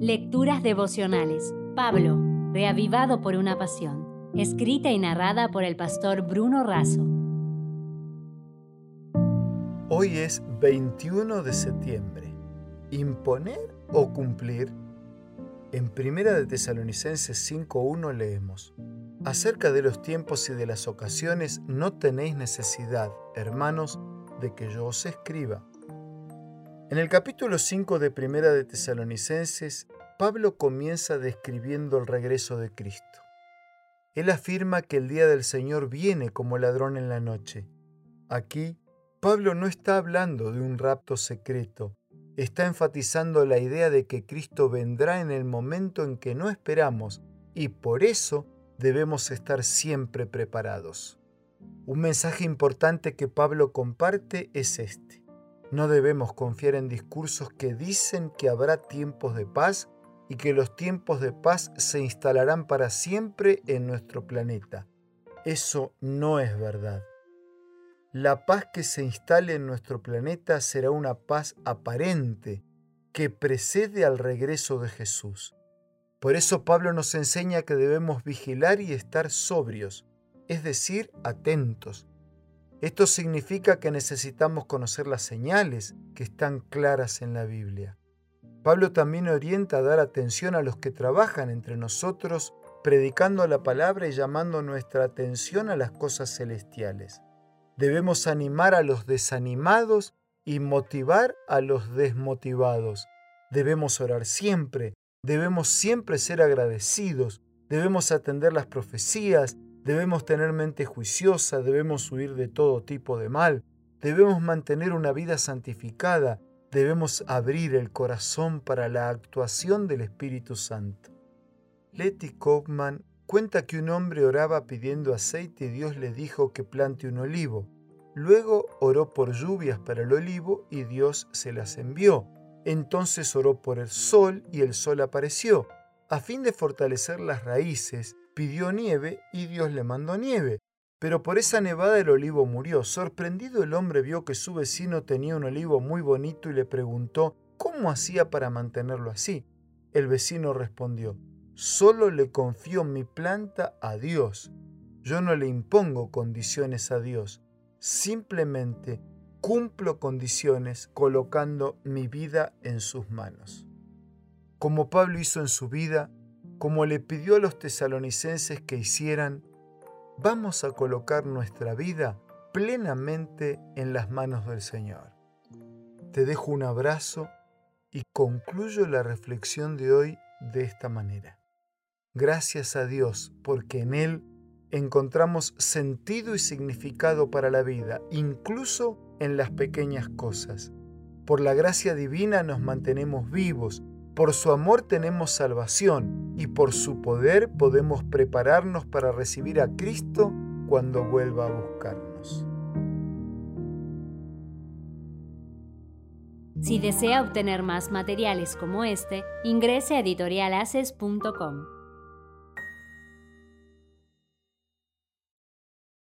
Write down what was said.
Lecturas devocionales. Pablo, reavivado por una pasión. Escrita y narrada por el pastor Bruno Razo. Hoy es 21 de septiembre. ¿Imponer o cumplir? En Primera de Tesalonicenses 5.1 leemos, Acerca de los tiempos y de las ocasiones no tenéis necesidad, hermanos, de que yo os escriba. En el capítulo 5 de Primera de Tesalonicenses, Pablo comienza describiendo el regreso de Cristo. Él afirma que el día del Señor viene como ladrón en la noche. Aquí, Pablo no está hablando de un rapto secreto, está enfatizando la idea de que Cristo vendrá en el momento en que no esperamos y por eso debemos estar siempre preparados. Un mensaje importante que Pablo comparte es este. No debemos confiar en discursos que dicen que habrá tiempos de paz y que los tiempos de paz se instalarán para siempre en nuestro planeta. Eso no es verdad. La paz que se instale en nuestro planeta será una paz aparente que precede al regreso de Jesús. Por eso Pablo nos enseña que debemos vigilar y estar sobrios, es decir, atentos. Esto significa que necesitamos conocer las señales que están claras en la Biblia. Pablo también orienta a dar atención a los que trabajan entre nosotros, predicando la palabra y llamando nuestra atención a las cosas celestiales. Debemos animar a los desanimados y motivar a los desmotivados. Debemos orar siempre, debemos siempre ser agradecidos, debemos atender las profecías, debemos tener mente juiciosa, debemos huir de todo tipo de mal, debemos mantener una vida santificada, debemos abrir el corazón para la actuación del Espíritu Santo. Letty Kaufman cuenta que un hombre oraba pidiendo aceite y Dios le dijo que plante un olivo. Luego oró por lluvias para el olivo y Dios se las envió. Entonces oró por el sol y el sol apareció. A fin de fortalecer las raíces, pidió nieve y Dios le mandó nieve. Pero por esa nevada el olivo murió. Sorprendido el hombre vio que su vecino tenía un olivo muy bonito y le preguntó cómo hacía para mantenerlo así. El vecino respondió, solo le confío mi planta a Dios. Yo no le impongo condiciones a Dios, simplemente cumplo condiciones colocando mi vida en sus manos. Como Pablo hizo en su vida, como le pidió a los tesalonicenses que hicieran, vamos a colocar nuestra vida plenamente en las manos del Señor. Te dejo un abrazo y concluyo la reflexión de hoy de esta manera. Gracias a Dios porque en Él encontramos sentido y significado para la vida, incluso en las pequeñas cosas. Por la gracia divina nos mantenemos vivos, por su amor tenemos salvación y por su poder podemos prepararnos para recibir a Cristo cuando vuelva a buscarnos. Si desea obtener más materiales como este, ingrese a editorialaces.com.